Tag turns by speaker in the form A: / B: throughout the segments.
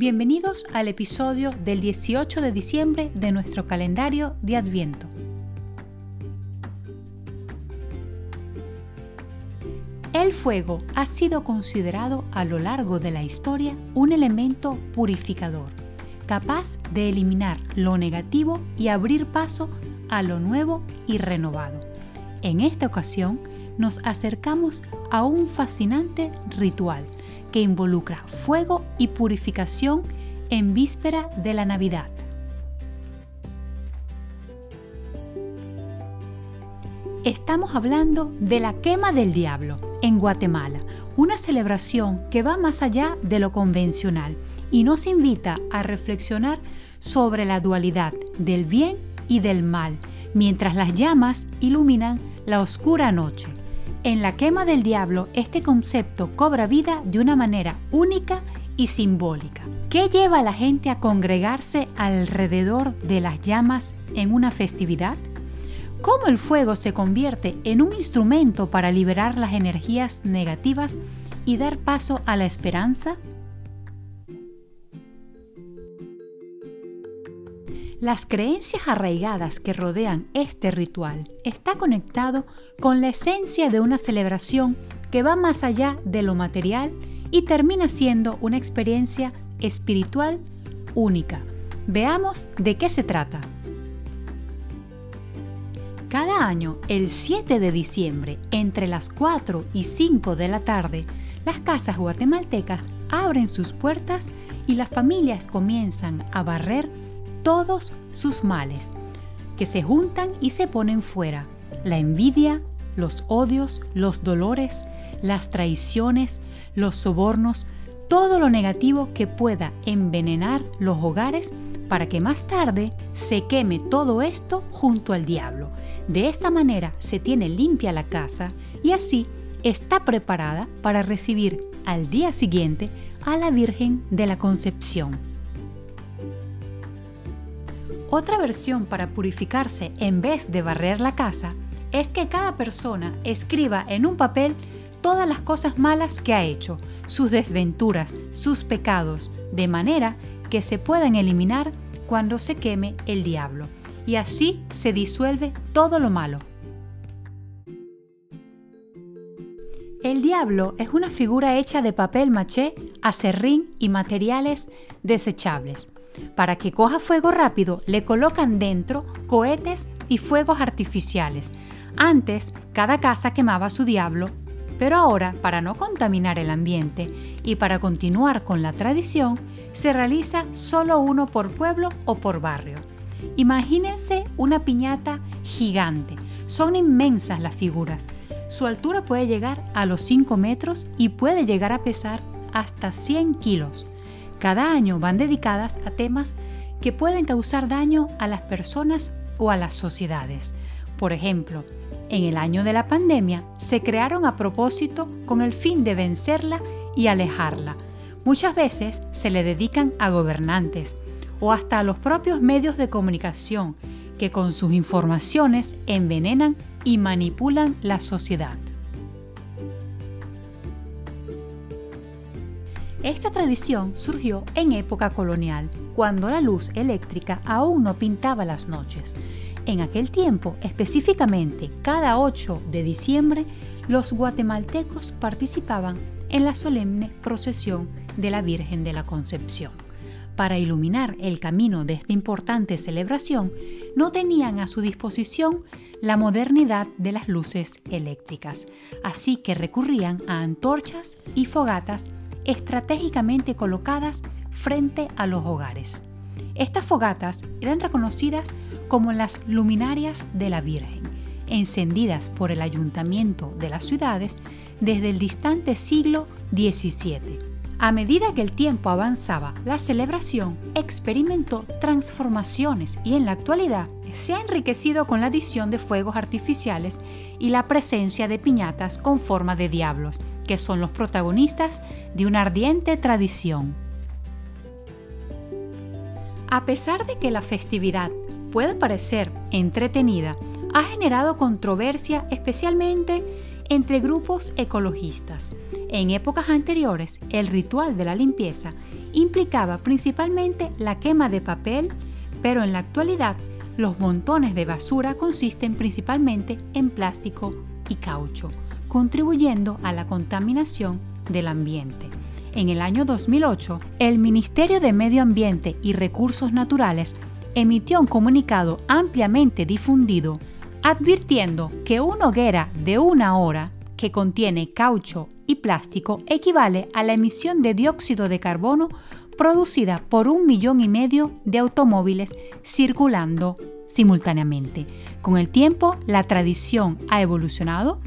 A: Bienvenidos al episodio del 18 de diciembre de nuestro calendario de Adviento. El fuego ha sido considerado a lo largo de la historia un elemento purificador, capaz de eliminar lo negativo y abrir paso a lo nuevo y renovado. En esta ocasión nos acercamos a un fascinante ritual que involucra fuego y purificación en víspera de la Navidad. Estamos hablando de la quema del diablo en Guatemala, una celebración que va más allá de lo convencional y nos invita a reflexionar sobre la dualidad del bien y del mal, mientras las llamas iluminan la oscura noche. En la quema del diablo, este concepto cobra vida de una manera única y simbólica. ¿Qué lleva a la gente a congregarse alrededor de las llamas en una festividad? ¿Cómo el fuego se convierte en un instrumento para liberar las energías negativas y dar paso a la esperanza? Las creencias arraigadas que rodean este ritual está conectado con la esencia de una celebración que va más allá de lo material y termina siendo una experiencia espiritual única. Veamos de qué se trata. Cada año, el 7 de diciembre, entre las 4 y 5 de la tarde, las casas guatemaltecas abren sus puertas y las familias comienzan a barrer todos sus males, que se juntan y se ponen fuera. La envidia, los odios, los dolores, las traiciones, los sobornos, todo lo negativo que pueda envenenar los hogares para que más tarde se queme todo esto junto al diablo. De esta manera se tiene limpia la casa y así está preparada para recibir al día siguiente a la Virgen de la Concepción. Otra versión para purificarse en vez de barrer la casa es que cada persona escriba en un papel todas las cosas malas que ha hecho, sus desventuras, sus pecados, de manera que se puedan eliminar cuando se queme el diablo. Y así se disuelve todo lo malo. El diablo es una figura hecha de papel maché, acerrín y materiales desechables. Para que coja fuego rápido, le colocan dentro cohetes y fuegos artificiales. Antes, cada casa quemaba su diablo, pero ahora, para no contaminar el ambiente y para continuar con la tradición, se realiza solo uno por pueblo o por barrio. Imagínense una piñata gigante. Son inmensas las figuras. Su altura puede llegar a los 5 metros y puede llegar a pesar hasta 100 kilos. Cada año van dedicadas a temas que pueden causar daño a las personas o a las sociedades. Por ejemplo, en el año de la pandemia se crearon a propósito con el fin de vencerla y alejarla. Muchas veces se le dedican a gobernantes o hasta a los propios medios de comunicación que con sus informaciones envenenan y manipulan la sociedad. Esta tradición surgió en época colonial, cuando la luz eléctrica aún no pintaba las noches. En aquel tiempo, específicamente cada 8 de diciembre, los guatemaltecos participaban en la solemne procesión de la Virgen de la Concepción. Para iluminar el camino de esta importante celebración, no tenían a su disposición la modernidad de las luces eléctricas, así que recurrían a antorchas y fogatas estratégicamente colocadas frente a los hogares. Estas fogatas eran reconocidas como las luminarias de la Virgen, encendidas por el ayuntamiento de las ciudades desde el distante siglo XVII. A medida que el tiempo avanzaba, la celebración experimentó transformaciones y en la actualidad se ha enriquecido con la adición de fuegos artificiales y la presencia de piñatas con forma de diablos, que son los protagonistas de una ardiente tradición. A pesar de que la festividad puede parecer entretenida, ha generado controversia especialmente entre grupos ecologistas. En épocas anteriores, el ritual de la limpieza implicaba principalmente la quema de papel, pero en la actualidad los montones de basura consisten principalmente en plástico y caucho, contribuyendo a la contaminación del ambiente. En el año 2008, el Ministerio de Medio Ambiente y Recursos Naturales emitió un comunicado ampliamente difundido advirtiendo que una hoguera de una hora que contiene caucho y plástico equivale a la emisión de dióxido de carbono producida por un millón y medio de automóviles circulando simultáneamente. Con el tiempo, la tradición ha evolucionado,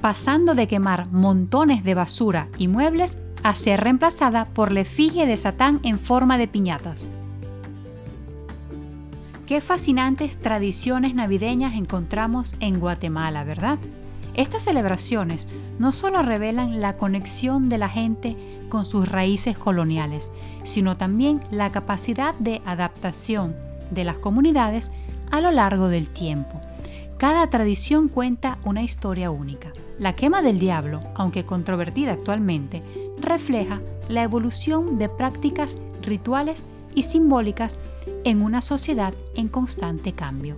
A: pasando de quemar montones de basura y muebles a ser reemplazada por la efigie de Satán en forma de piñatas. Qué fascinantes tradiciones navideñas encontramos en Guatemala, ¿verdad? Estas celebraciones no solo revelan la conexión de la gente con sus raíces coloniales, sino también la capacidad de adaptación de las comunidades a lo largo del tiempo. Cada tradición cuenta una historia única. La quema del diablo, aunque controvertida actualmente, refleja la evolución de prácticas rituales y simbólicas en una sociedad en constante cambio.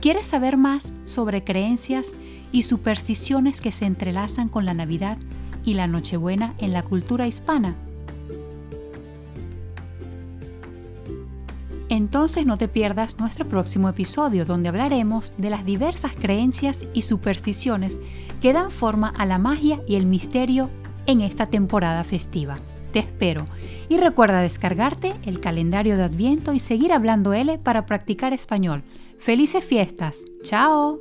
A: ¿Quieres saber más sobre creencias y supersticiones que se entrelazan con la Navidad y la Nochebuena en la cultura hispana? Entonces no te pierdas nuestro próximo episodio donde hablaremos de las diversas creencias y supersticiones que dan forma a la magia y el misterio en esta temporada festiva. Te espero. Y recuerda descargarte el calendario de Adviento y seguir hablando L para practicar español. Felices fiestas. Chao.